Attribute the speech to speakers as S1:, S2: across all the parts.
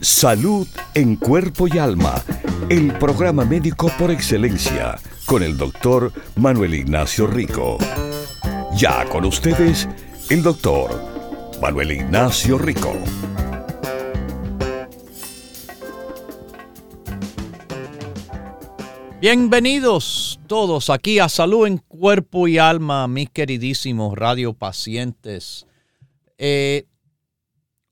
S1: Salud en cuerpo y alma. El programa médico por excelencia con el doctor Manuel Ignacio Rico. Ya con ustedes, el doctor Manuel Ignacio Rico.
S2: Bienvenidos todos aquí a Salud en Cuerpo y Alma, mis queridísimos radiopacientes. Eh,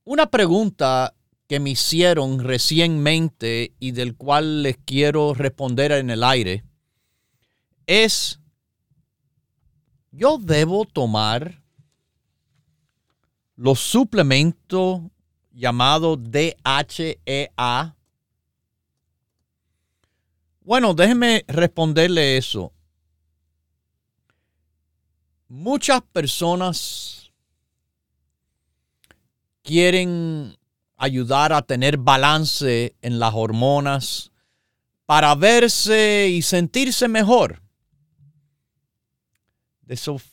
S2: una pregunta que me hicieron recientemente y del cual les quiero responder en el aire es, yo debo tomar los suplementos llamados DHEA. Bueno, déjeme responderle eso. Muchas personas quieren ayudar a tener balance en las hormonas para verse y sentirse mejor.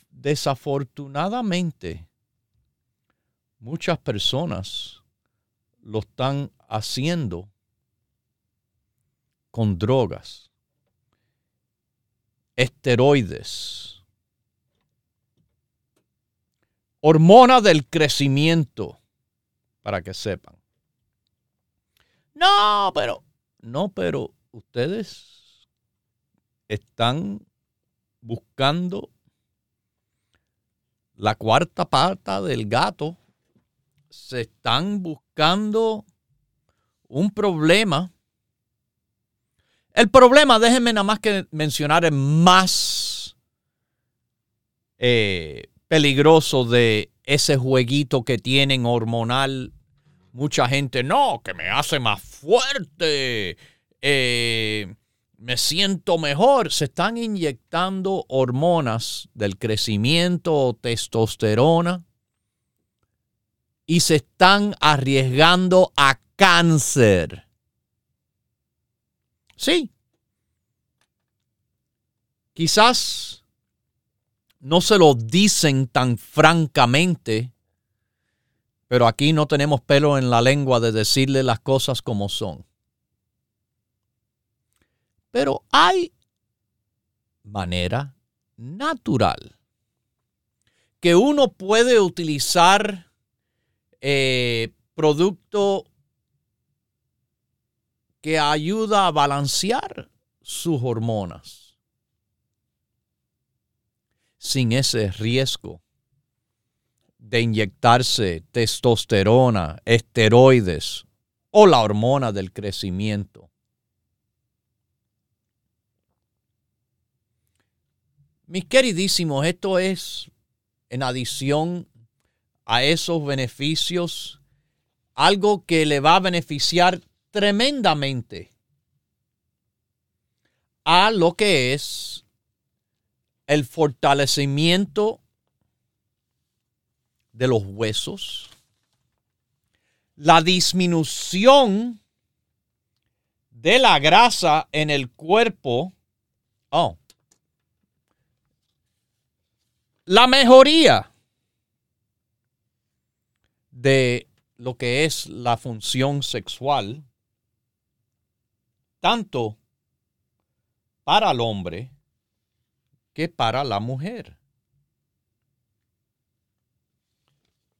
S2: Desafortunadamente, muchas personas lo están haciendo con drogas, esteroides, hormona del crecimiento, para que sepan. No, pero, no, pero ustedes están buscando la cuarta pata del gato, se están buscando un problema. El problema, déjenme nada más que mencionar, es más eh, peligroso de ese jueguito que tienen hormonal. Mucha gente, no, que me hace más fuerte. Eh, me siento mejor. Se están inyectando hormonas del crecimiento, testosterona, y se están arriesgando a cáncer. Sí. Quizás no se lo dicen tan francamente, pero aquí no tenemos pelo en la lengua de decirle las cosas como son. Pero hay manera natural que uno puede utilizar eh, producto que ayuda a balancear sus hormonas sin ese riesgo de inyectarse testosterona, esteroides o la hormona del crecimiento. Mis queridísimos, esto es en adición a esos beneficios, algo que le va a beneficiar tremendamente a lo que es el fortalecimiento de los huesos, la disminución de la grasa en el cuerpo. Oh, la mejoría de lo que es la función sexual, tanto para el hombre que para la mujer.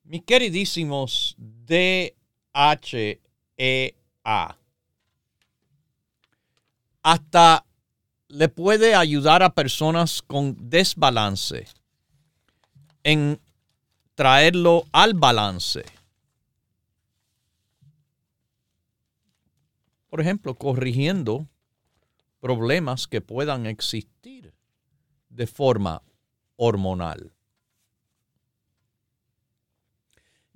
S2: Mis queridísimos DHEA, hasta le puede ayudar a personas con desbalance en traerlo al balance. Por ejemplo, corrigiendo problemas que puedan existir de forma hormonal.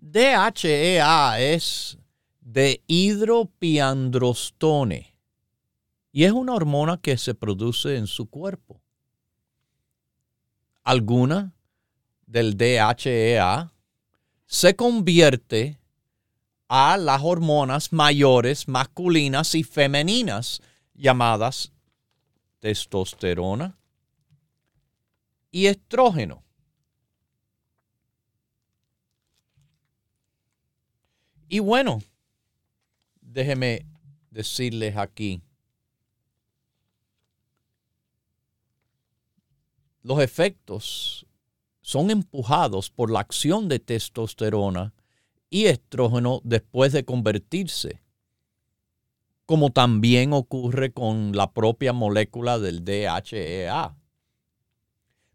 S2: DHEA es de hidropiandrostone y es una hormona que se produce en su cuerpo alguna del DHEA se convierte a las hormonas mayores masculinas y femeninas llamadas testosterona y estrógeno. Y bueno, déjeme decirles aquí, los efectos son empujados por la acción de testosterona y estrógeno después de convertirse, como también ocurre con la propia molécula del DHEA.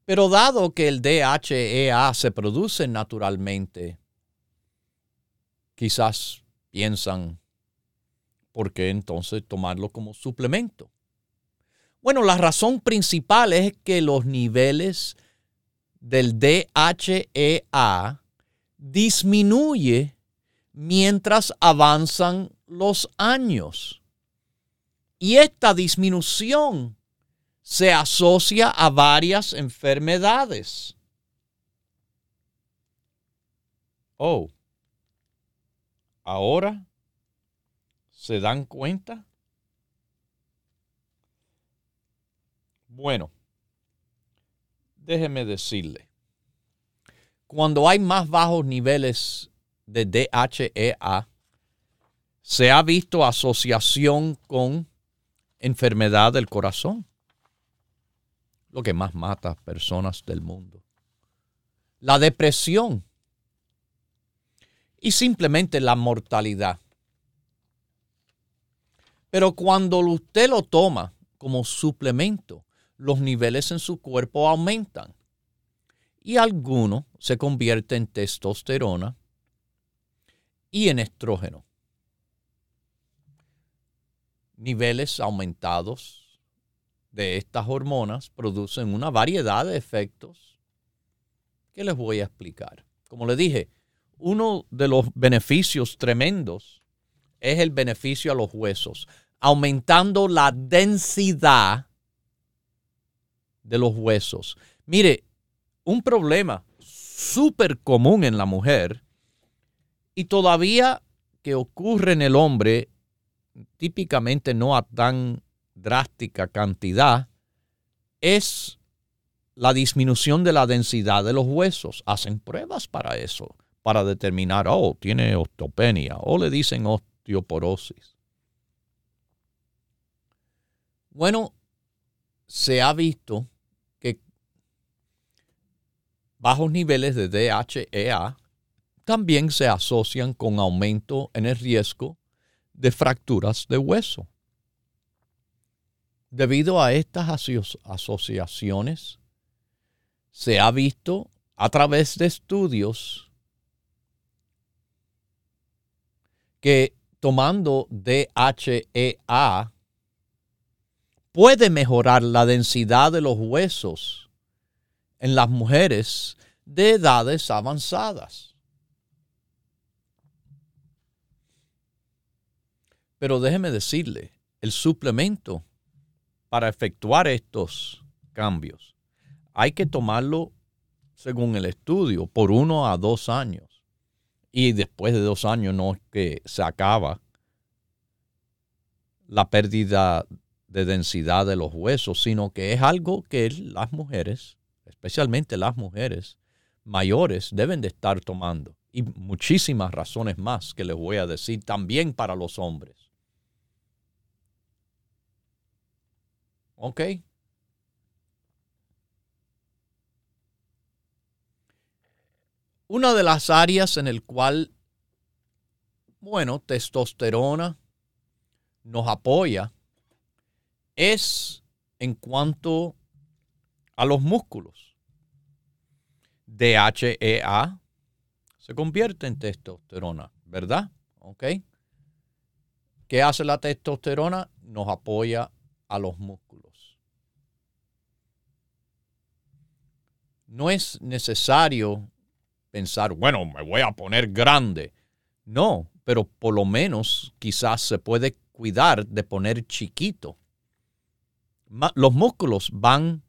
S2: Pero dado que el DHEA se produce naturalmente, quizás piensan, ¿por qué entonces tomarlo como suplemento? Bueno, la razón principal es que los niveles del DHEA disminuye mientras avanzan los años. Y esta disminución se asocia a varias enfermedades. Oh, ahora se dan cuenta. Bueno, déjeme decirle, cuando hay más bajos niveles de DHEA, se ha visto asociación con enfermedad del corazón, lo que más mata a personas del mundo. La depresión y simplemente la mortalidad. Pero cuando usted lo toma como suplemento, los niveles en su cuerpo aumentan y alguno se convierte en testosterona y en estrógeno. Niveles aumentados de estas hormonas producen una variedad de efectos que les voy a explicar. Como les dije, uno de los beneficios tremendos es el beneficio a los huesos, aumentando la densidad de los huesos. Mire, un problema súper común en la mujer y todavía que ocurre en el hombre, típicamente no a tan drástica cantidad, es la disminución de la densidad de los huesos. Hacen pruebas para eso, para determinar, oh, tiene osteopenia, o le dicen osteoporosis. Bueno, se ha visto bajos niveles de DHEA también se asocian con aumento en el riesgo de fracturas de hueso. Debido a estas asociaciones, se ha visto a través de estudios que tomando DHEA puede mejorar la densidad de los huesos en las mujeres de edades avanzadas. Pero déjeme decirle, el suplemento para efectuar estos cambios hay que tomarlo según el estudio por uno a dos años. Y después de dos años no es que se acaba la pérdida de densidad de los huesos, sino que es algo que las mujeres especialmente las mujeres mayores, deben de estar tomando. Y muchísimas razones más que les voy a decir también para los hombres. ¿Ok? Una de las áreas en el cual, bueno, testosterona nos apoya es en cuanto a los músculos. DHEA se convierte en testosterona, ¿verdad? ¿Ok? ¿Qué hace la testosterona? Nos apoya a los músculos. No es necesario pensar, bueno, me voy a poner grande. No, pero por lo menos quizás se puede cuidar de poner chiquito. Los músculos van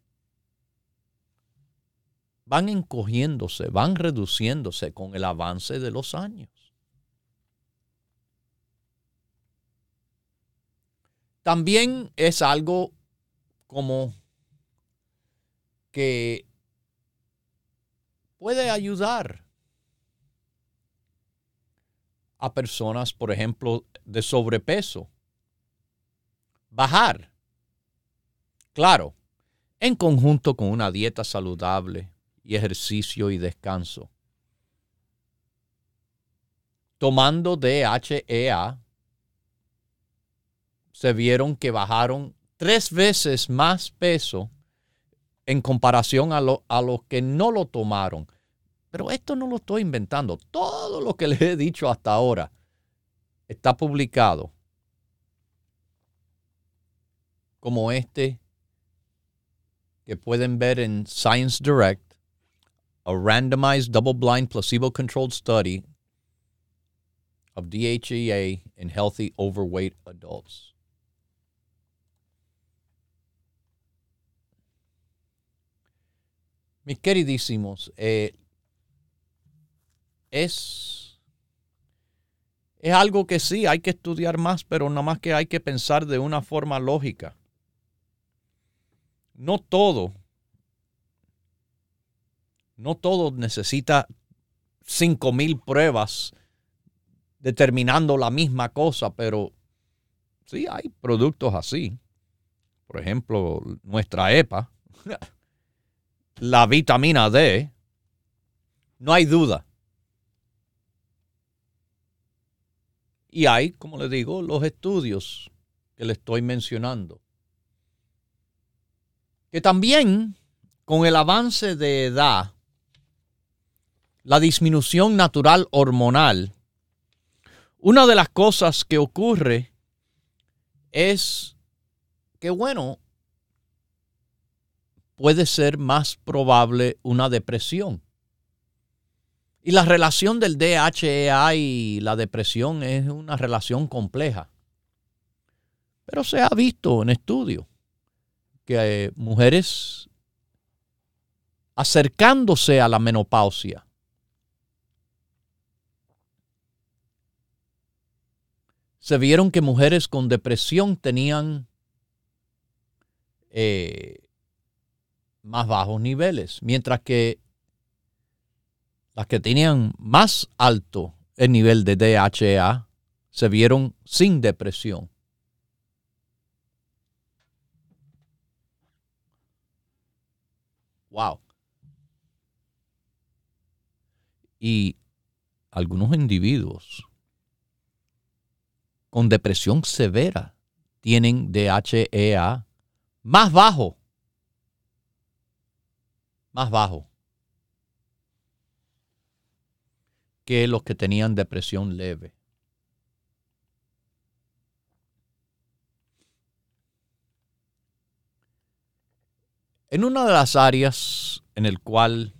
S2: van encogiéndose, van reduciéndose con el avance de los años. También es algo como que puede ayudar a personas, por ejemplo, de sobrepeso. Bajar. Claro, en conjunto con una dieta saludable y ejercicio y descanso. Tomando DHEA, se vieron que bajaron tres veces más peso en comparación a, a los que no lo tomaron. Pero esto no lo estoy inventando. Todo lo que les he dicho hasta ahora está publicado. Como este que pueden ver en Science Direct, a randomized double-blind placebo-controlled study of DHEA in healthy overweight adults. Mis queridísimos, eh, es, es algo que sí hay que estudiar más, pero nada más que hay que pensar de una forma lógica. No todo, no todo necesita cinco mil pruebas determinando la misma cosa, pero sí hay productos así. Por ejemplo, nuestra EPA, la vitamina D, no hay duda Y hay, como le digo, los estudios que le estoy mencionando. Que también con el avance de edad, la disminución natural hormonal, una de las cosas que ocurre es que, bueno, puede ser más probable una depresión. Y la relación del DHEA y la depresión es una relación compleja. Pero se ha visto en estudios que eh, mujeres acercándose a la menopausia se vieron que mujeres con depresión tenían eh, más bajos niveles, mientras que las que tenían más alto el nivel de DHA se vieron sin depresión. Wow. Y algunos individuos con depresión severa tienen DHEA más bajo. Más bajo que los que tenían depresión leve. En una de las áreas en el cual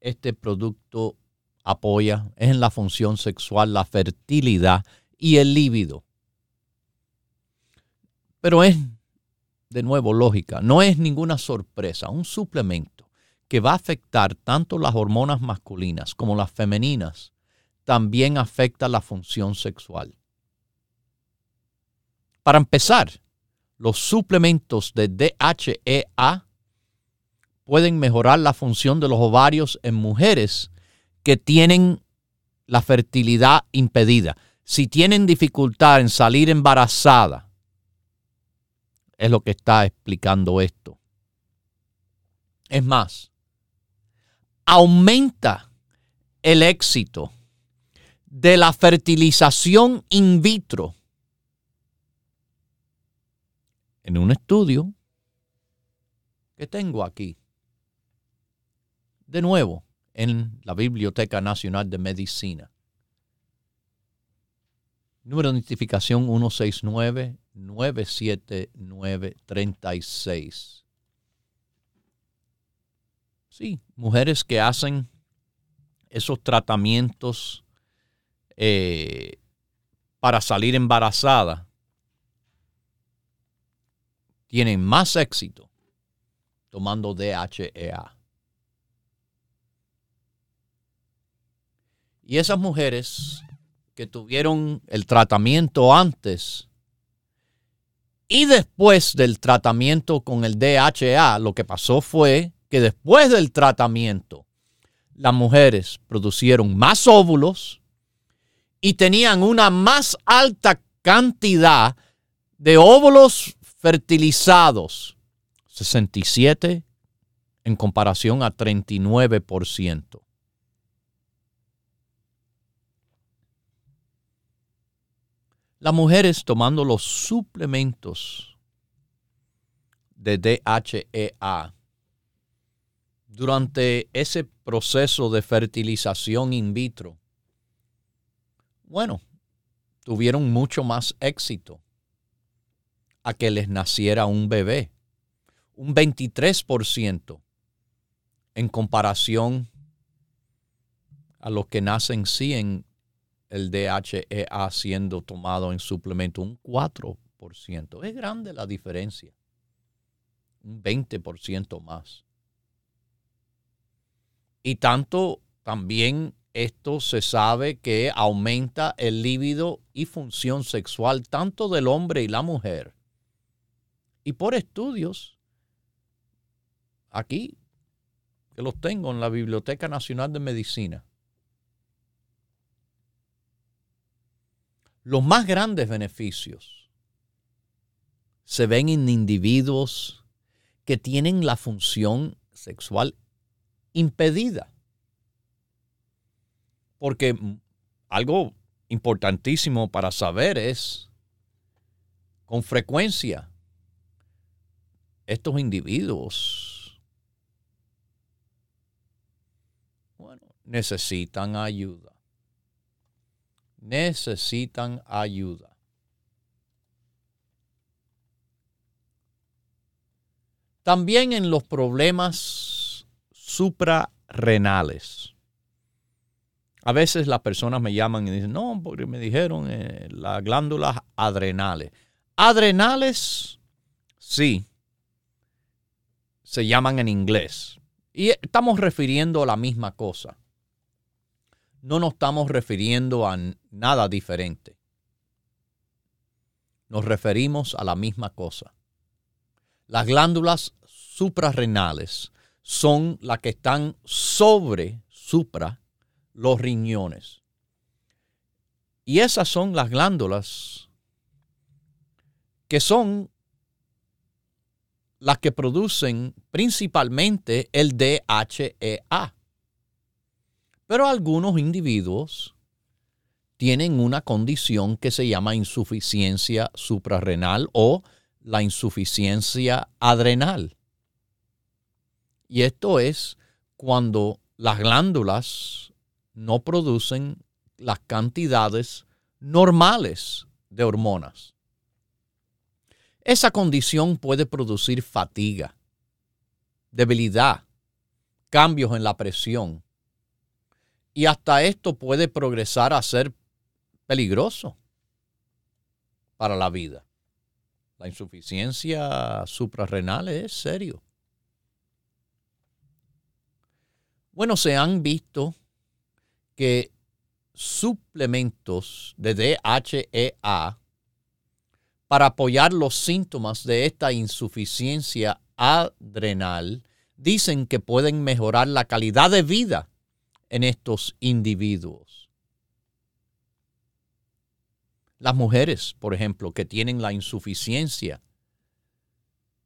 S2: este producto apoya es en la función sexual, la fertilidad y el líbido. Pero es, de nuevo, lógica, no es ninguna sorpresa, un suplemento que va a afectar tanto las hormonas masculinas como las femeninas, también afecta la función sexual. Para empezar, los suplementos de DHEA pueden mejorar la función de los ovarios en mujeres que tienen la fertilidad impedida. Si tienen dificultad en salir embarazada, es lo que está explicando esto. Es más, aumenta el éxito de la fertilización in vitro. En un estudio que tengo aquí, de nuevo, en la Biblioteca Nacional de Medicina. Número de identificación 169-979-36 sí, mujeres que hacen esos tratamientos eh, para salir embarazada tienen más éxito tomando DHEA. Y esas mujeres que tuvieron el tratamiento antes y después del tratamiento con el DHA, lo que pasó fue que después del tratamiento, las mujeres producieron más óvulos y tenían una más alta cantidad de óvulos fertilizados, 67 en comparación a 39%. Las mujeres tomando los suplementos de DHEA durante ese proceso de fertilización in vitro, bueno, tuvieron mucho más éxito a que les naciera un bebé, un 23% en comparación a los que nacen sí en el DHEA siendo tomado en suplemento un 4%. Es grande la diferencia. Un 20% más. Y tanto también esto se sabe que aumenta el líbido y función sexual tanto del hombre y la mujer. Y por estudios, aquí, que los tengo en la Biblioteca Nacional de Medicina, Los más grandes beneficios se ven en individuos que tienen la función sexual impedida. Porque algo importantísimo para saber es, con frecuencia, estos individuos necesitan ayuda necesitan ayuda. También en los problemas suprarrenales. A veces las personas me llaman y dicen, no, porque me dijeron eh, las glándulas adrenales. Adrenales, sí, se llaman en inglés. Y estamos refiriendo a la misma cosa no nos estamos refiriendo a nada diferente. Nos referimos a la misma cosa. Las glándulas suprarrenales son las que están sobre, supra, los riñones. Y esas son las glándulas que son las que producen principalmente el DHEA. Pero algunos individuos tienen una condición que se llama insuficiencia suprarrenal o la insuficiencia adrenal. Y esto es cuando las glándulas no producen las cantidades normales de hormonas. Esa condición puede producir fatiga, debilidad, cambios en la presión, y hasta esto puede progresar a ser peligroso para la vida. La insuficiencia suprarrenal es serio. Bueno, se han visto que suplementos de DHEA para apoyar los síntomas de esta insuficiencia adrenal dicen que pueden mejorar la calidad de vida en estos individuos. Las mujeres, por ejemplo, que tienen la insuficiencia,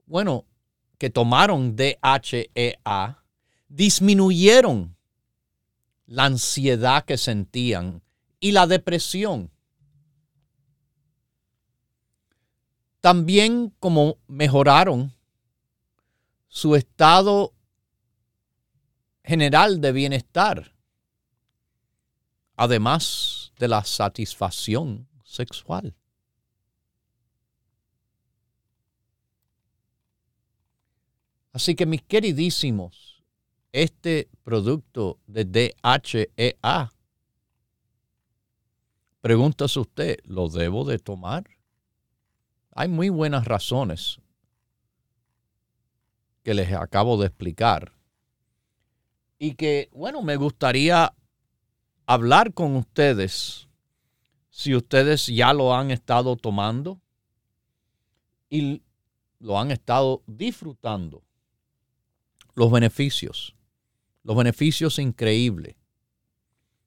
S2: bueno, que tomaron DHEA, disminuyeron la ansiedad que sentían y la depresión. También como mejoraron su estado general de bienestar además de la satisfacción sexual. Así que mis queridísimos, este producto de DHEA, pregúntase usted, ¿lo debo de tomar? Hay muy buenas razones que les acabo de explicar y que, bueno, me gustaría hablar con ustedes si ustedes ya lo han estado tomando y lo han estado disfrutando. Los beneficios, los beneficios increíbles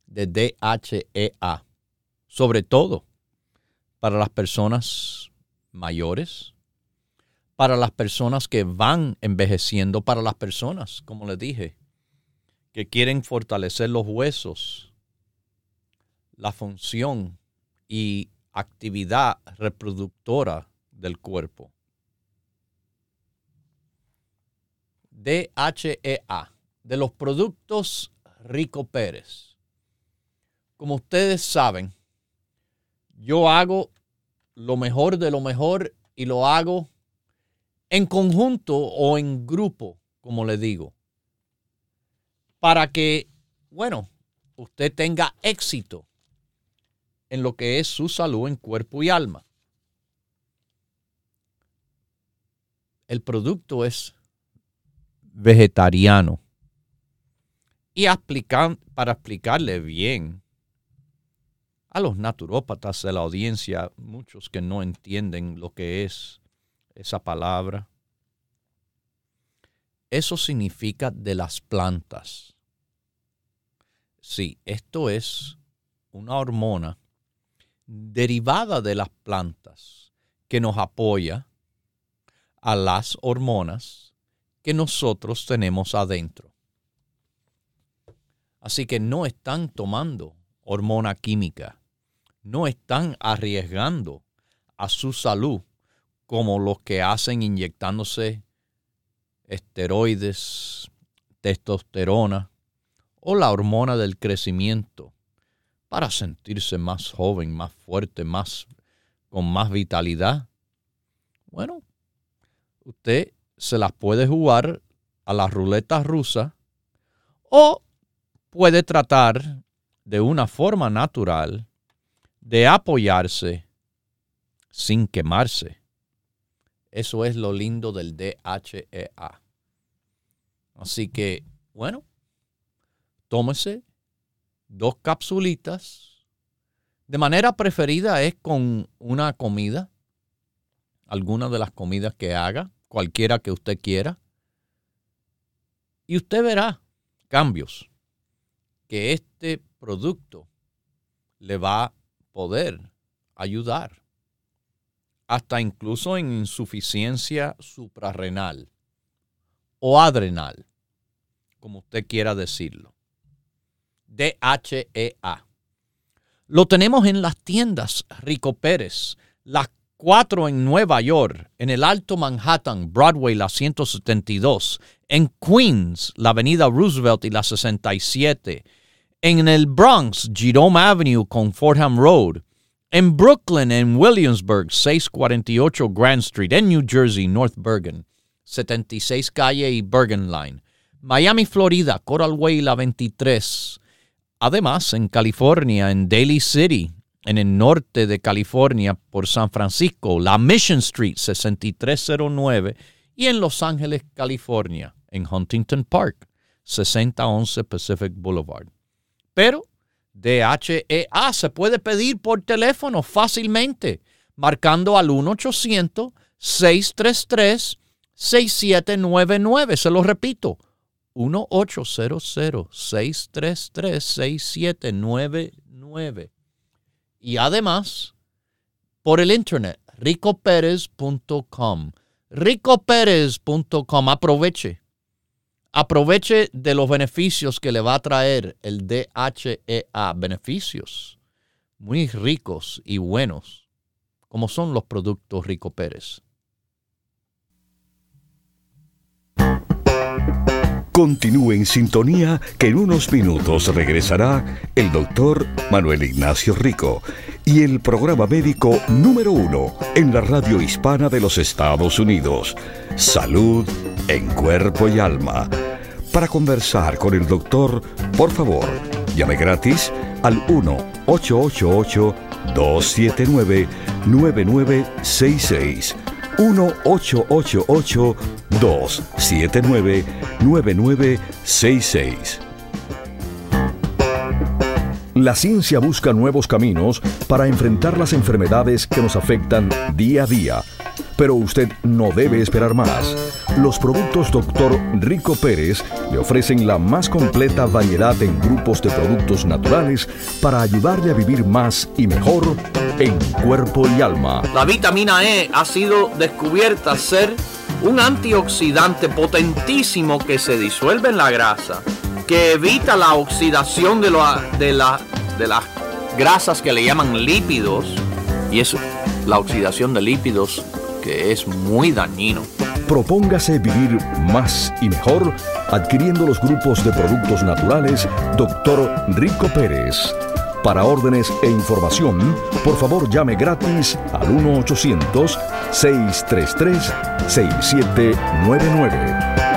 S2: de DHEA, sobre todo para las personas mayores, para las personas que van envejeciendo, para las personas, como les dije, que quieren fortalecer los huesos, la función y actividad reproductora del cuerpo. DHEA, de los productos Rico Pérez. Como ustedes saben, yo hago lo mejor de lo mejor y lo hago en conjunto o en grupo, como le digo, para que, bueno, usted tenga éxito en lo que es su salud en cuerpo y alma. El producto es vegetariano. Y para explicarle bien a los naturópatas de la audiencia, muchos que no entienden lo que es esa palabra, eso significa de las plantas. Sí, esto es una hormona derivada de las plantas que nos apoya a las hormonas que nosotros tenemos adentro. Así que no están tomando hormona química, no están arriesgando a su salud como los que hacen inyectándose esteroides, testosterona o la hormona del crecimiento para sentirse más joven, más fuerte, más con más vitalidad. Bueno, usted se las puede jugar a la ruleta rusa o puede tratar de una forma natural de apoyarse sin quemarse. Eso es lo lindo del DHEA. Así que, bueno, tómese dos capsulitas. De manera preferida es con una comida, alguna de las comidas que haga cualquiera que usted quiera. Y usted verá cambios que este producto le va a poder ayudar. Hasta incluso en insuficiencia suprarrenal o adrenal, como usted quiera decirlo. DHEA. Lo tenemos en las tiendas Rico Pérez, las cuatro en Nueva York, en el Alto Manhattan, Broadway, la 172, en Queens, la Avenida Roosevelt y la 67, en el Bronx, Jerome Avenue con Fordham Road, en Brooklyn, en Williamsburg, 648 Grand Street, en New Jersey, North Bergen, 76 Calle y Bergen Line, Miami, Florida, Coral Way, la 23, además en California, en Daly City, en el norte de California por San Francisco, la Mission Street 6309 y en Los Ángeles, California, en Huntington Park 6011 Pacific Boulevard. Pero DHEA se puede pedir por teléfono fácilmente, marcando al 1-800-633-6799. Se lo repito, 1-800-633-6799 y además por el internet, ricoperez.com. ricoperez.com, aproveche. Aproveche de los beneficios que le va a traer el DHEA, beneficios muy ricos y buenos, como son los productos Rico Pérez.
S1: Continúe en sintonía que en unos minutos regresará el doctor Manuel Ignacio Rico y el programa médico número uno en la radio hispana de los Estados Unidos, Salud en Cuerpo y Alma. Para conversar con el doctor, por favor, llame gratis al 1-888-279-9966 1-888-279-9966.
S3: La ciencia busca nuevos caminos para enfrentar las enfermedades que nos afectan día a día. Pero usted no debe esperar más. Los productos Dr. Rico Pérez le ofrecen la más completa variedad en grupos de productos naturales para ayudarle a vivir más y mejor en cuerpo y alma.
S2: La vitamina E ha sido descubierta ser un antioxidante potentísimo que se disuelve en la grasa que evita la oxidación de, de, la, de las grasas que le llaman lípidos. Y eso, la oxidación de lípidos, que es muy dañino.
S3: Propóngase vivir más y mejor adquiriendo los grupos de productos naturales Dr. Rico Pérez. Para órdenes e información, por favor llame gratis al 1-800-633-6799.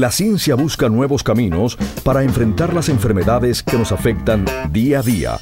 S3: La ciencia busca nuevos caminos para enfrentar las enfermedades que nos afectan día a día.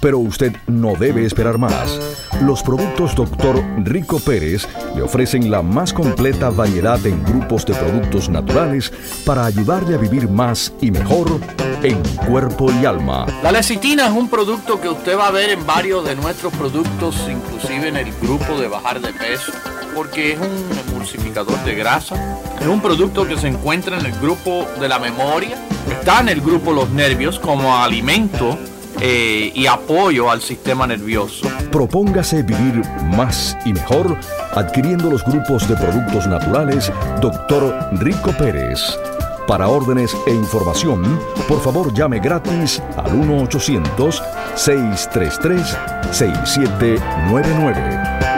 S3: Pero usted no debe esperar más. Los productos Dr. Rico Pérez le ofrecen la más completa variedad en grupos de productos naturales para ayudarle a vivir más y mejor en cuerpo y alma.
S2: La lecitina es un producto que usted va a ver en varios de nuestros productos, inclusive en el grupo de bajar de peso porque es un emulsificador de grasa. Es un producto que se encuentra en el grupo de la memoria. Está en el grupo los nervios como alimento eh, y apoyo al sistema nervioso.
S3: Propóngase vivir más y mejor adquiriendo los grupos de productos naturales Dr. Rico Pérez. Para órdenes e información, por favor llame gratis al 1-800-633-6799.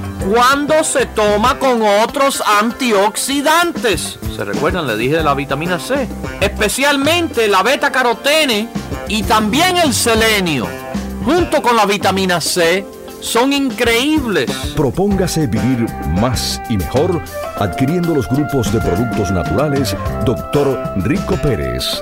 S2: cuando se toma con otros antioxidantes. ¿Se recuerdan? Le dije de la vitamina C. Especialmente la beta carotene y también el selenio. Junto con la vitamina C son increíbles.
S3: Propóngase vivir más y mejor adquiriendo los grupos de productos naturales Dr. Rico Pérez.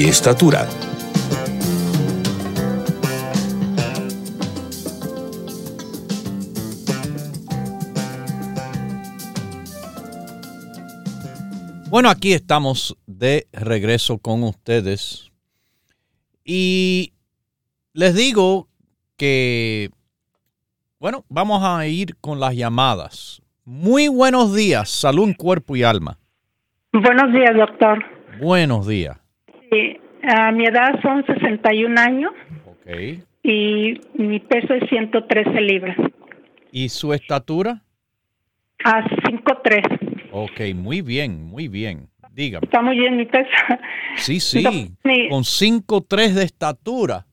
S1: y estatura.
S2: Bueno, aquí estamos de regreso con ustedes. Y les digo que, bueno, vamos a ir con las llamadas. Muy buenos días, salud, cuerpo y alma.
S4: Buenos días, doctor.
S2: Buenos días.
S4: Sí, a mi edad son 61 años.
S2: Ok.
S4: Y mi peso es 113 libras.
S2: ¿Y su estatura?
S4: A 5'3".
S2: Ok, muy bien, muy bien. Dígame.
S4: Está muy bien mi peso.
S2: Sí, sí, con 5'3 de estatura.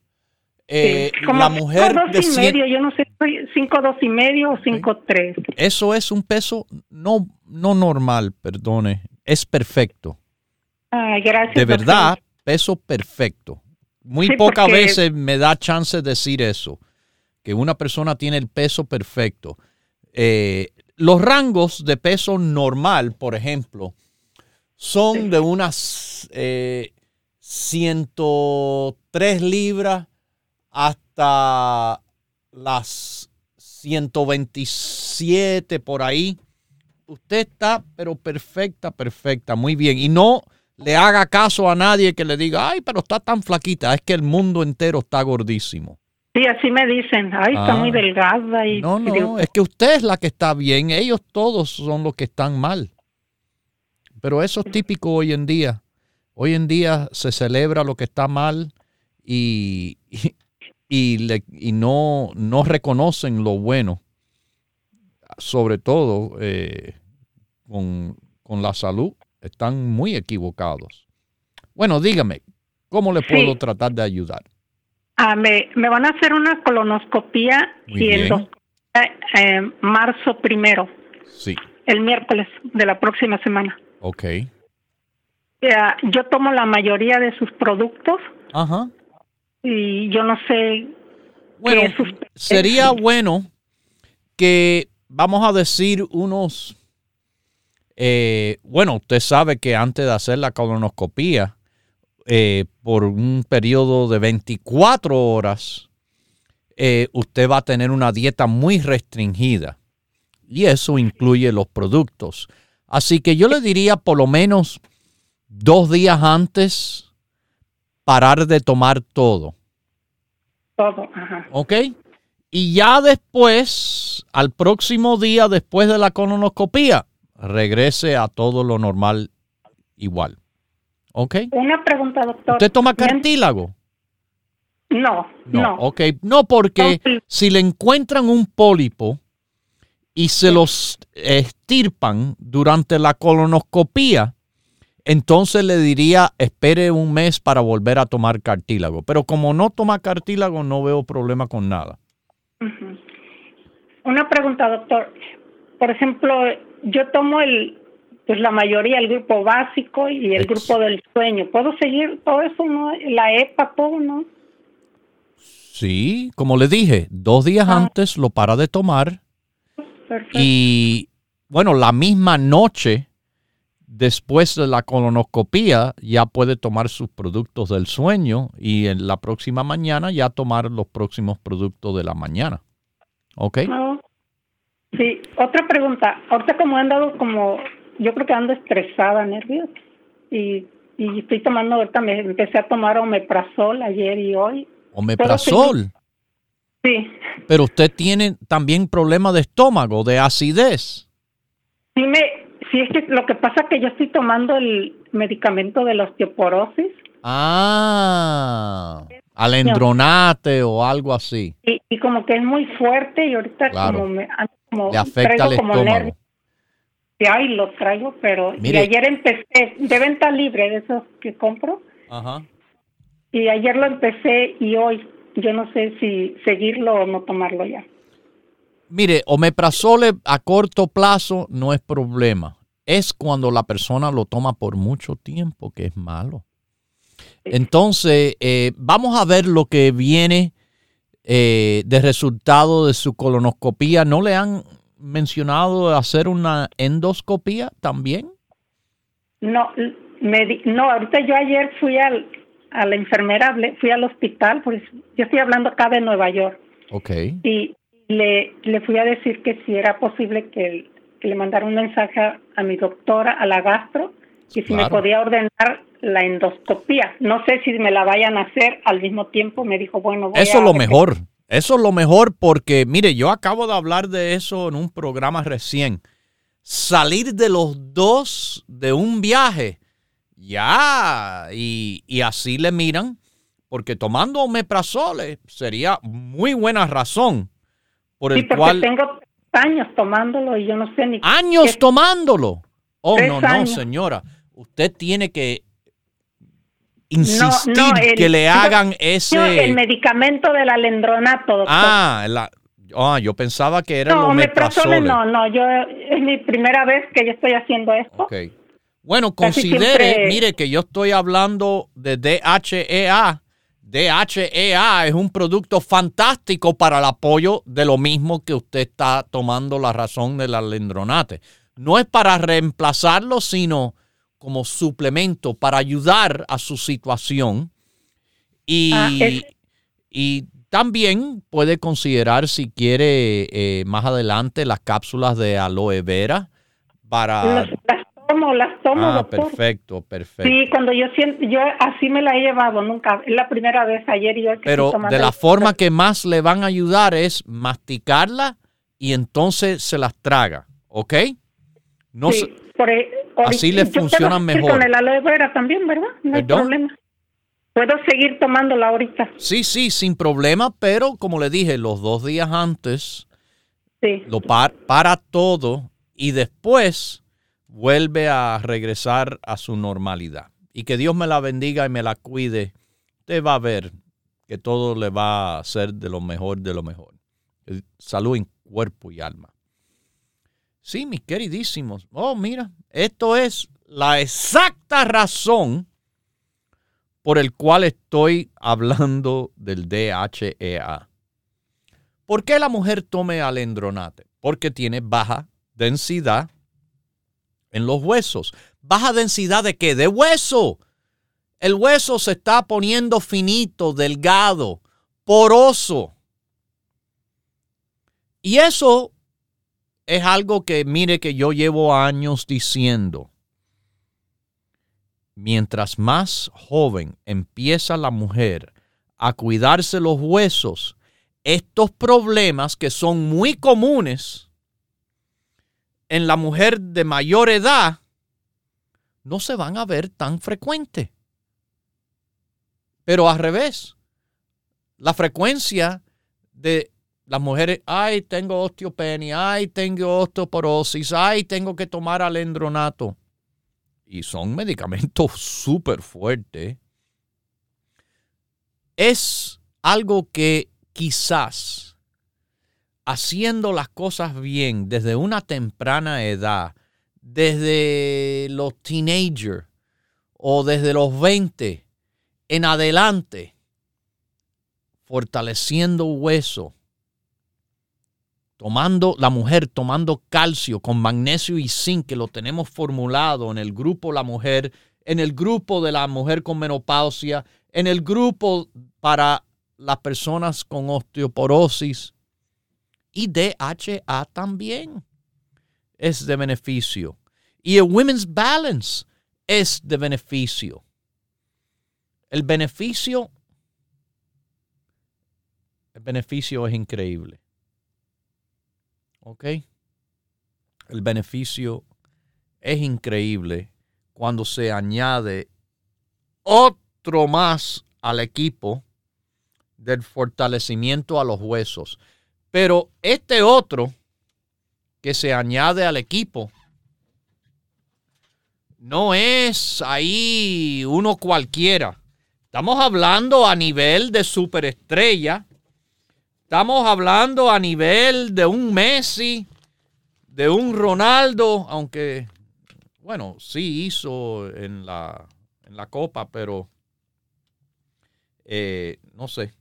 S2: Eh, la mujer de
S4: y medio, yo no sé, 5'2 y medio o 5'3.
S2: Eso es un peso no, no normal, perdone, es perfecto.
S4: Ay, gracias.
S2: De verdad, peso perfecto. Muy pocas veces me da chance de decir eso, que una persona tiene el peso perfecto. Eh, los rangos de peso normal, por ejemplo, son de unas 103 eh, libras hasta las 127 por ahí. Usted está, pero perfecta, perfecta, muy bien. Y no le haga caso a nadie que le diga, ay, pero está tan flaquita. Es que el mundo entero está gordísimo.
S4: Sí, así me dicen. Ay, está muy ah. delgada. Y,
S2: no, no, es que usted es la que está bien. Ellos todos son los que están mal. Pero eso es típico hoy en día. Hoy en día se celebra lo que está mal y, y, no, no reconocen lo bueno. Sobre todo eh, con, con, la salud. Están muy equivocados. Bueno, dígame, ¿cómo le puedo tratar de ayudar?
S4: Ah, me, me van a hacer una colonoscopía y el eh, marzo primero.
S2: Sí.
S4: El miércoles de la próxima semana.
S2: Ok.
S4: yo tomo la mayoría de sus productos.
S2: Ajá.
S4: Y yo no sé.
S2: Bueno, sería bueno que, vamos a decir, unos. Eh, bueno, usted sabe que antes de hacer la colonoscopía, eh, por un periodo de 24 horas, eh, usted va a tener una dieta muy restringida. Y eso incluye los productos. Así que yo le diría por lo menos dos días antes parar de tomar todo.
S4: Todo, ajá.
S2: ¿Ok? Y ya después, al próximo día después de la colonoscopía, regrese a todo lo normal igual. ¿Ok?
S4: Una pregunta, doctor.
S2: ¿Usted toma cartílago?
S4: No, no.
S2: Ok, no porque si le encuentran un pólipo y se los estirpan durante la colonoscopía, entonces le diría espere un mes para volver a tomar cartílago. Pero como no toma cartílago, no veo problema con nada.
S4: Una pregunta, doctor. Por ejemplo, yo tomo el pues la mayoría el grupo básico y el grupo del sueño. ¿Puedo seguir todo eso, no? La EPA, todo, ¿no?
S2: Sí, como le dije, dos días ah. antes lo para de tomar. Perfecto. Y bueno, la misma noche después de la colonoscopía ya puede tomar sus productos del sueño y en la próxima mañana ya tomar los próximos productos de la mañana. ¿Ok?
S4: Ah. Sí, otra pregunta. Ahorita como han dado como yo creo que ando estresada, nervios. Y, y estoy tomando, ahorita me empecé a tomar omeprazol ayer y hoy.
S2: ¿Omeprazol?
S4: Sí.
S2: Pero usted tiene también problemas de estómago, de acidez.
S4: Sí, me, sí es que lo que pasa es que yo estoy tomando el medicamento de la osteoporosis.
S2: Ah, alendronate o algo así.
S4: Y, y, como que es muy fuerte y ahorita como me como,
S2: Le afecta el estómago.
S4: Sí, ahí lo traigo, pero ayer empecé de venta libre de esos que compro.
S2: Ajá.
S4: Y ayer lo empecé y hoy yo no sé si seguirlo o no tomarlo ya.
S2: Mire, omeprazole a corto plazo no es problema. Es cuando la persona lo toma por mucho tiempo que es malo. Entonces, eh, vamos a ver lo que viene eh, de resultado de su colonoscopía. No le han mencionado hacer una endoscopía también?
S4: No, me no, ahorita yo ayer fui al, a la enfermera, fui al hospital, pues yo estoy hablando acá de Nueva York.
S2: Ok.
S4: Y le, le fui a decir que si era posible que, le mandara un mensaje a, mi doctora, a la gastro, y si me podía ordenar la endoscopía. No sé si me la vayan a hacer al mismo tiempo. Me dijo, bueno, voy
S2: Eso es lo mejor. Eso es lo mejor porque, mire, yo acabo de hablar de eso en un programa recién. Salir de los dos de un viaje, ya, y, así le miran, porque tomando omeprazole sería muy buena razón por el
S4: sí, porque tengo años tomándolo y yo no sé ni...
S2: ¿Años tomándolo? Oh, no, no, señora. Usted tiene que insistir que le hagan ese...
S4: El medicamento del alendronato, doctor.
S2: Ah, ah, yo pensaba que era no, el
S4: No, no, yo es mi primera vez que yo estoy haciendo esto.
S2: Okay. Bueno, considere, mire que yo estoy hablando de DHEA. DHEA es un producto fantástico para el apoyo de lo mismo que usted está tomando la razón del alendronate. No es para reemplazarlo, sino como suplemento para ayudar a su situación. Y, ah, y también puede considerar si quiere eh, más adelante las cápsulas de aloe vera para...
S4: Las, tomo, las tomo,
S2: ah, perfecto, perfecto.
S4: Sí, cuando yo siento, yo así me la he llevado, nunca, es la primera vez ayer y yo
S2: Pero de la forma que más le van a ayudar es masticarla y entonces se las traga, ¿ok? No sí, e, así le funcionan mejor.
S4: Con el aloe vera también, ¿verdad? No hay problema. Puedo seguir tomándola ahorita.
S2: Sí, sí, sin problema, pero como le dije, los dos días antes lo para todo y después vuelve a regresar a su normalidad. Y que Dios me la bendiga y me la cuide. Usted va a ver que todo le va a ser de lo mejor de lo mejor. Salud en cuerpo y alma. Sí, mis queridísimos. Oh, mira, esto es la exacta razón por el cual estoy hablando del DHEA. ¿Por qué la mujer tome alendronate? Porque tiene baja densidad en los huesos. ¿Baja densidad de qué? De hueso. El hueso se está poniendo finito, delgado, poroso. Y eso es algo que mire que yo llevo años diciendo. Mientras más joven empieza la mujer a cuidarse los huesos, estos problemas que son muy comunes en la mujer de mayor edad no se van a ver tan frecuente. Pero al revés, la frecuencia de las mujeres, ay, tengo osteopenia, ay, tengo osteoporosis, ay, tengo que tomar alendronato. Y son medicamentos súper fuertes. Es algo que quizás haciendo las cosas bien desde una temprana edad, desde los teenagers o desde los 20 en adelante, fortaleciendo hueso, tomando la mujer tomando calcio con magnesio y zinc que lo tenemos formulado en el grupo la mujer, en el grupo de la mujer con menopausia, en el grupo para las personas con osteoporosis y DHA también es de beneficio. Y el Women's Balance es de beneficio. El beneficio el beneficio es increíble. ¿Ok? El beneficio es increíble cuando se añade otro más al equipo del fortalecimiento a los huesos. Pero este otro que se añade al equipo no es ahí uno cualquiera. Estamos hablando a nivel de superestrella Estamos hablando a nivel de un Messi, de un Ronaldo, aunque, bueno, sí hizo en la, en la Copa, pero eh, no sé.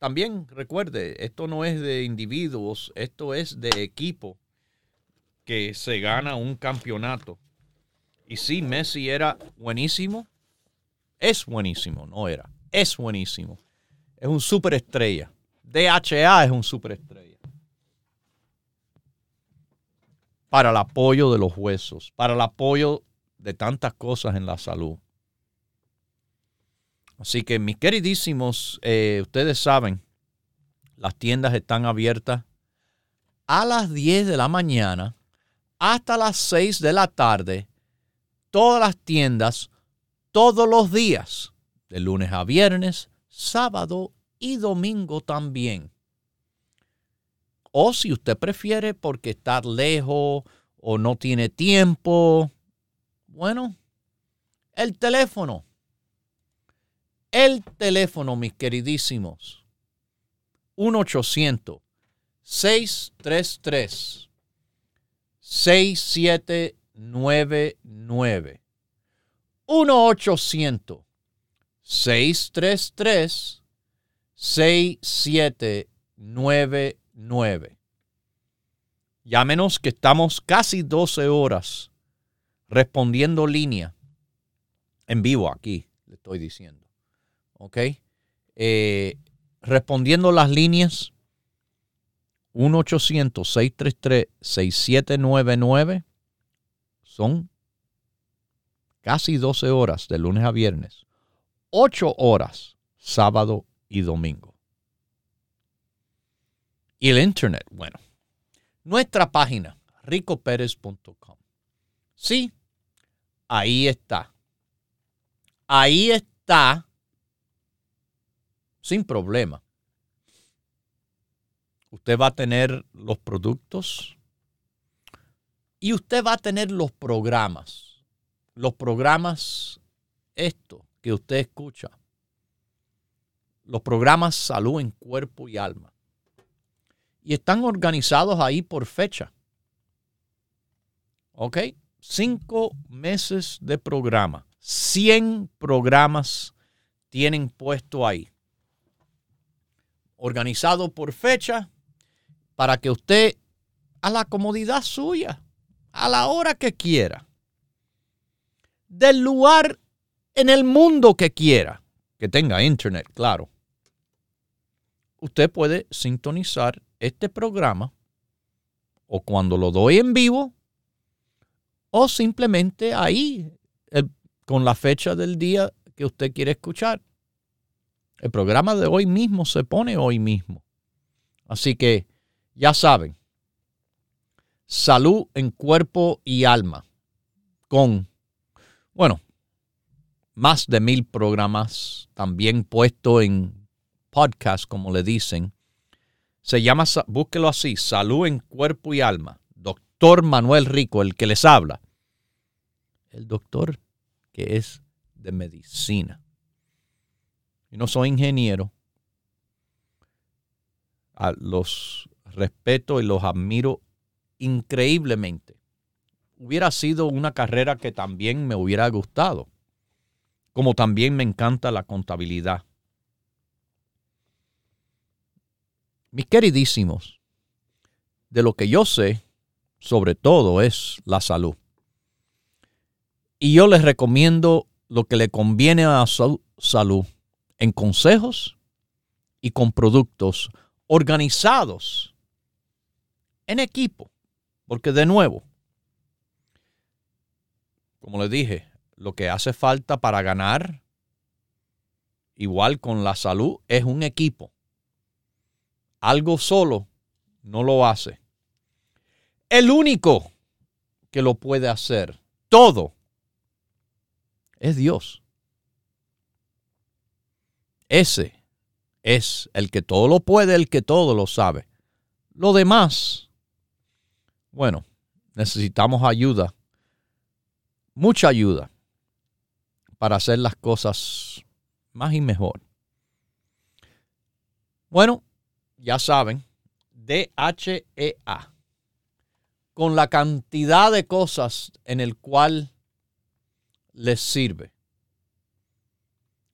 S2: también recuerde, esto no es de individuos, esto es de equipo que se gana un campeonato. Y sí, Messi era buenísimo, es buenísimo, no era, es buenísimo. Es un superestrella. DHA es un superestrella. Para el apoyo de los huesos, para el apoyo de tantas cosas en la salud. Así que mis queridísimos, eh, ustedes saben, las tiendas están abiertas a las 10 de la mañana hasta las 6 de la tarde. Todas las tiendas, todos los días, de lunes a viernes, sábado y domingo también. O si usted prefiere porque está lejos o no tiene tiempo, bueno, el teléfono el teléfono, mis queridísimos. 1-800-633. 6799 1-800-633 6799 Llámenos que estamos casi 12 horas respondiendo línea en vivo aquí, le estoy diciendo. ¿ok? Eh, respondiendo las líneas 1-800-633-6799 son casi 12 horas de lunes a viernes, 8 horas sábado y domingo. Y el internet, bueno, nuestra página ricoperez.com. Sí, ahí está. Ahí está sin problema. Usted va a tener los productos y usted va a tener los programas. Los programas, esto que usted escucha. Los programas salud en cuerpo y alma. Y están organizados ahí por fecha. ¿Ok? Cinco meses de programa. 100 programas tienen puesto ahí organizado por fecha para que usted a la comodidad suya, a la hora que quiera, del lugar en el mundo que quiera, que tenga internet, claro. Usted puede sintonizar este programa o cuando lo doy en vivo o simplemente ahí con la fecha del día que usted quiere escuchar. El programa de hoy mismo se pone hoy mismo. Así que ya saben, salud en cuerpo y alma con, bueno, más de mil programas también puesto en podcast, como le dicen. Se llama, búsquelo así, salud en cuerpo y alma. Doctor Manuel Rico, el que les habla. El doctor que es de medicina y no soy ingeniero, los respeto y los admiro increíblemente. Hubiera sido una carrera que también me hubiera gustado, como también me encanta la contabilidad. Mis queridísimos, de lo que yo sé, sobre todo, es la salud. Y yo les recomiendo lo que le conviene a su salud en consejos y con productos organizados en equipo. Porque de nuevo, como les dije, lo que hace falta para ganar, igual con la salud, es un equipo. Algo solo no lo hace. El único que lo puede hacer todo es Dios. Ese es el que todo lo puede, el que todo lo sabe. Lo demás, bueno, necesitamos ayuda, mucha ayuda para hacer las cosas más y mejor. Bueno, ya saben, DHEA, con la cantidad de cosas en el cual les sirve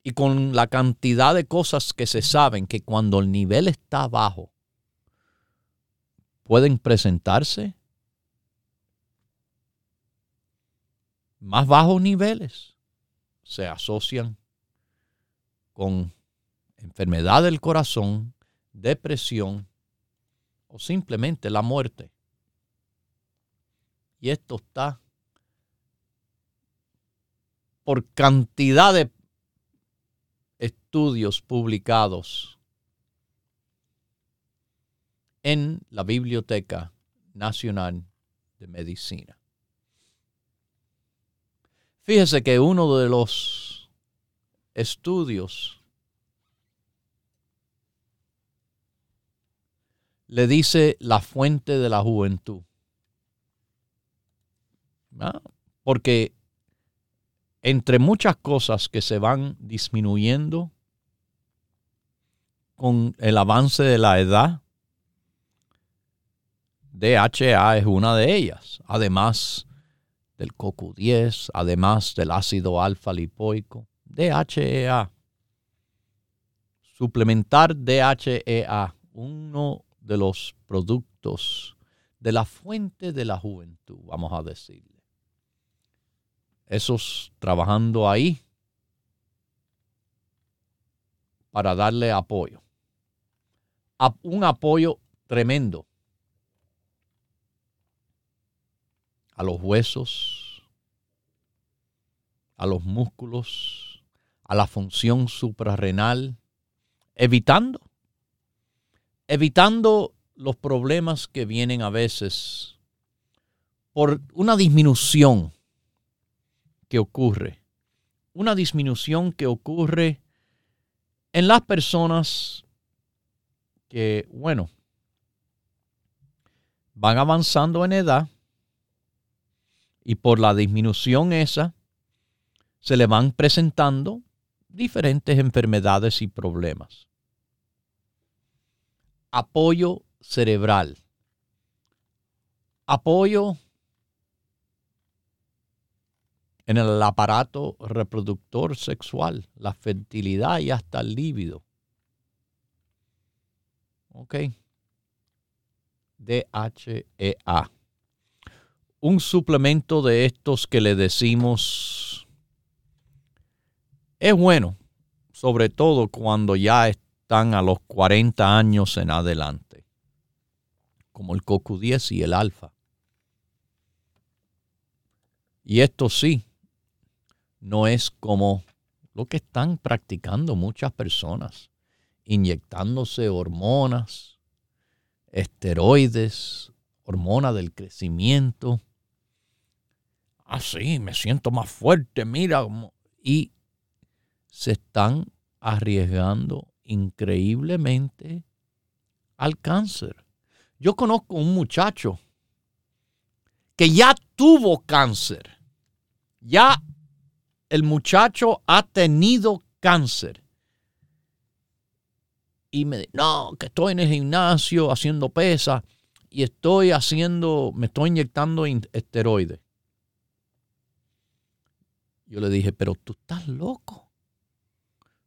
S2: y con la cantidad de cosas que se saben que cuando el nivel está bajo, pueden presentarse más bajos niveles. Se asocian con enfermedad del corazón, depresión o simplemente la muerte. Y esto está por cantidad de estudios publicados en la Biblioteca Nacional de Medicina. Fíjese que uno de los estudios le dice la fuente de la juventud. Porque entre muchas cosas que se van disminuyendo con el avance de la edad, DHA es una de ellas, además del CoQ10, además del ácido alfa lipoico, DHEA. Suplementar DHEA, uno de los productos de la fuente de la juventud, vamos a decirle esos trabajando ahí para darle apoyo. Un apoyo tremendo a los huesos, a los músculos, a la función suprarrenal, evitando, evitando los problemas que vienen a veces por una disminución que ocurre, una disminución que ocurre en las personas que, bueno, van avanzando en edad y por la disminución esa se le van presentando diferentes enfermedades y problemas. Apoyo cerebral. Apoyo en el aparato reproductor sexual, la fertilidad y hasta el líbido. ¿Ok? DHEA. Un suplemento de estos que le decimos es bueno, sobre todo cuando ya están a los 40 años en adelante, como el CoQ10 y el alfa. Y esto sí, no es como lo que están practicando muchas personas, inyectándose hormonas, esteroides, hormona del crecimiento. Ah, me siento más fuerte, mira, y se están arriesgando increíblemente al cáncer. Yo conozco un muchacho que ya tuvo cáncer, ya el muchacho ha tenido cáncer. Y me dice, no, que estoy en el gimnasio haciendo pesa y estoy haciendo, me estoy inyectando esteroides. Yo le dije, pero tú estás loco.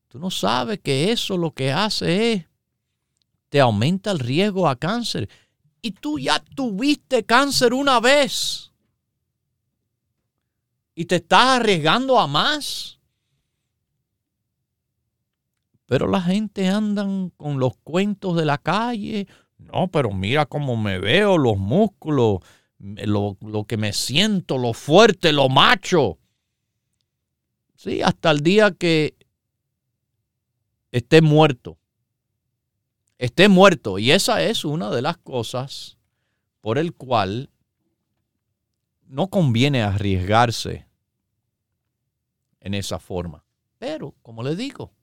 S2: Tú no sabes que eso lo que hace es, te aumenta el riesgo a cáncer. Y tú ya tuviste cáncer una vez y te estás arriesgando a más. Pero la gente andan con los cuentos de la calle. No, pero mira cómo me veo, los músculos, lo, lo que me siento, lo fuerte, lo macho. Sí, hasta el día que esté muerto. Esté muerto. Y esa es una de las cosas por el cual no conviene arriesgarse en esa forma. Pero, como le digo,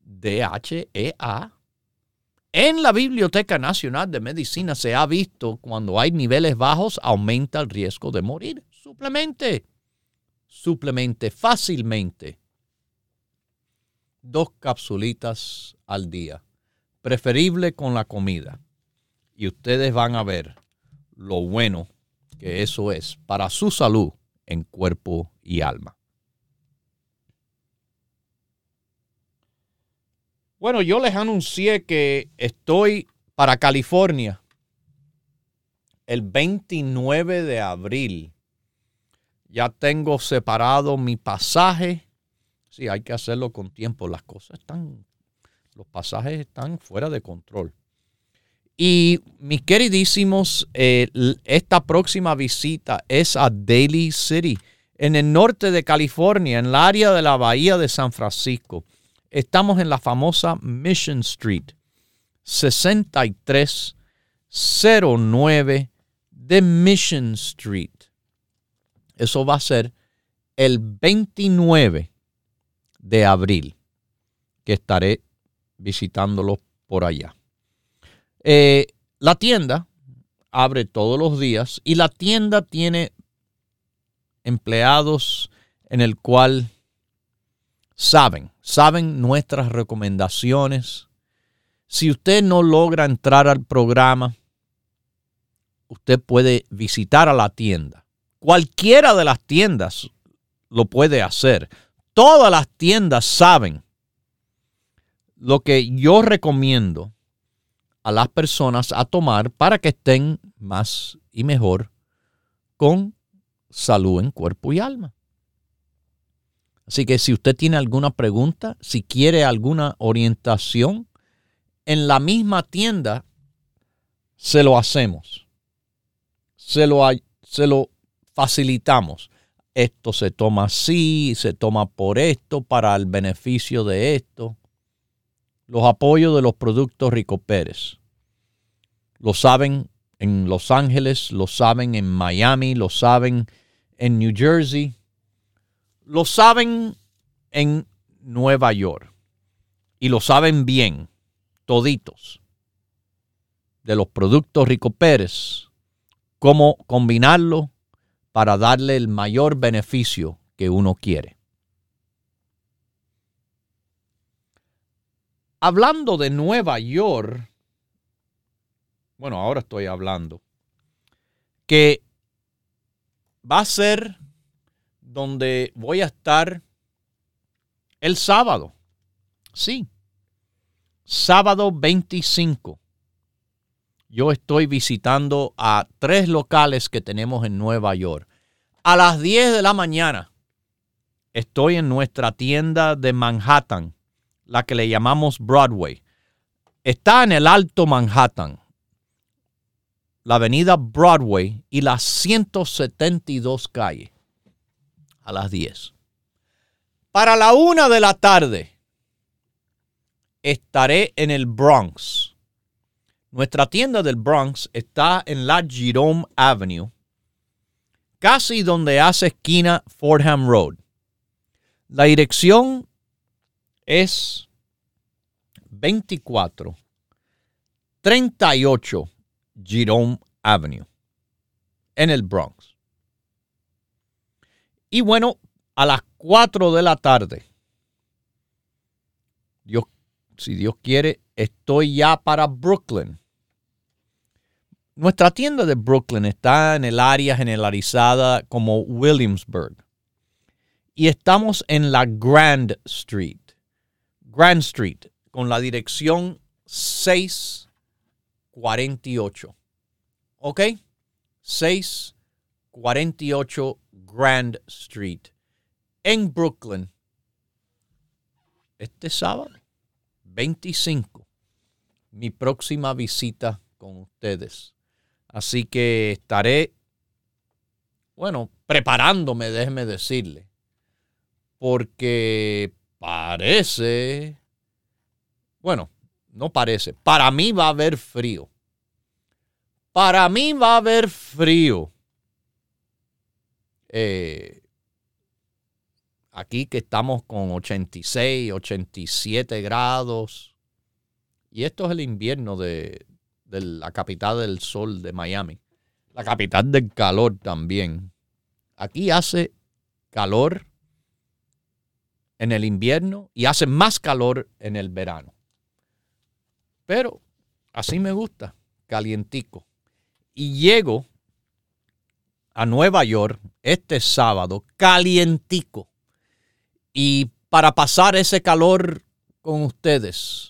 S2: DHEA en la Biblioteca Nacional de Medicina se ha visto cuando hay niveles bajos aumenta el riesgo de morir. Suplemente, suplemente fácilmente. Dos capsulitas al día, preferible con la comida. Y ustedes van a ver lo bueno que eso es para su salud en cuerpo y alma. Bueno, yo les anuncié que estoy para California el 29 de abril. Ya tengo separado mi pasaje. Sí, hay que hacerlo con tiempo. Las cosas están, los pasajes están fuera de control. Y mis queridísimos, eh, esta próxima visita es a Daly City, en el norte de California, en el área de la bahía de San Francisco. Estamos en la famosa Mission Street, 6309 de Mission Street. Eso va a ser el 29 de abril, que estaré visitándolo por allá. Eh, la tienda abre todos los días y la tienda tiene empleados en el cual saben, saben nuestras recomendaciones. Si usted no logra entrar al programa, usted puede visitar a la tienda. Cualquiera de las tiendas lo puede hacer. Todas las tiendas saben lo que yo recomiendo a las personas a tomar para que estén más y mejor con salud en cuerpo y alma. Así que si usted tiene alguna pregunta, si quiere alguna orientación, en la misma tienda se lo hacemos. Se lo, se lo facilitamos. Esto se toma así, se toma por esto, para el beneficio de esto. Los apoyos de los productos Rico Pérez. Lo saben en Los Ángeles, lo saben en Miami, lo saben en New Jersey, lo saben en Nueva York y lo saben bien, toditos, de los productos Rico Pérez, cómo combinarlo para darle el mayor beneficio que uno quiere. Hablando de Nueva York, bueno, ahora estoy hablando, que va a ser donde voy a estar el sábado. Sí, sábado 25. Yo estoy visitando a tres locales que tenemos en Nueva York. A las 10 de la mañana estoy en nuestra tienda de Manhattan, la que le llamamos Broadway. Está en el Alto Manhattan, la avenida Broadway y las 172 calles a las 10. Para la una de la tarde estaré en el Bronx. Nuestra tienda del Bronx está en la Jerome Avenue, casi donde hace esquina Fordham Road. La dirección es 24 38 Jerome Avenue en el Bronx. Y bueno, a las 4 de la tarde, Dios, si Dios quiere, estoy ya para Brooklyn. Nuestra tienda de Brooklyn está en el área generalizada como Williamsburg. Y estamos en la Grand Street. Grand Street, con la dirección 648. ¿Ok? 648 Grand Street en Brooklyn este sábado 25 mi próxima visita con ustedes así que estaré bueno preparándome déjeme decirle. Porque parece bueno no parece para mí va a haber frío. Para mí va a haber frío. Eh, aquí que estamos con 86, 87 grados. Y esto es el invierno de, de la capital del sol de Miami. La capital del calor también. Aquí hace calor en el invierno y hace más calor en el verano. Pero así me gusta, calientico. Y llego a Nueva York este sábado, calientico. Y para pasar ese calor con ustedes.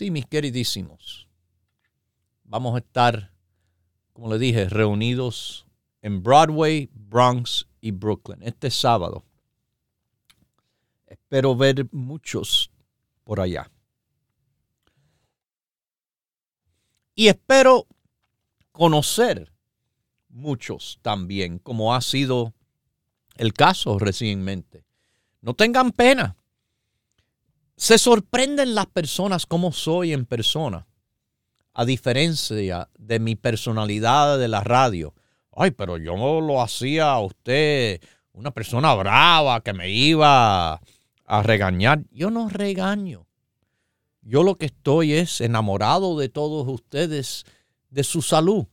S2: Sí, mis queridísimos. Vamos a estar, como le dije, reunidos en Broadway, Bronx y Brooklyn este sábado. Espero ver muchos por allá. Y espero conocer muchos también, como ha sido el caso recientemente. No tengan pena. Se sorprenden las personas como soy en persona, a diferencia de mi personalidad de la radio. Ay, pero yo lo hacía a usted una persona brava que me iba a regañar. Yo no regaño. Yo lo que estoy es enamorado de todos ustedes, de su salud.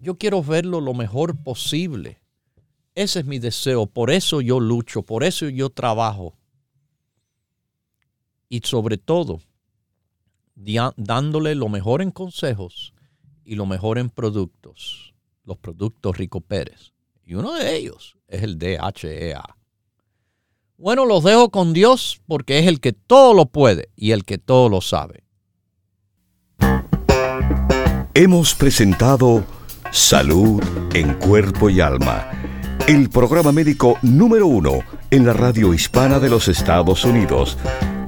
S2: Yo quiero verlo lo mejor posible. Ese es mi deseo. Por eso yo lucho, por eso yo trabajo. Y sobre todo, dándole lo mejor en consejos y lo mejor en productos, los productos Rico Pérez. Y uno de ellos es el DHEA. Bueno, los dejo con Dios porque es el que todo lo puede y el que todo lo sabe.
S1: Hemos presentado Salud en Cuerpo y Alma, el programa médico número uno en la radio hispana de los Estados Unidos,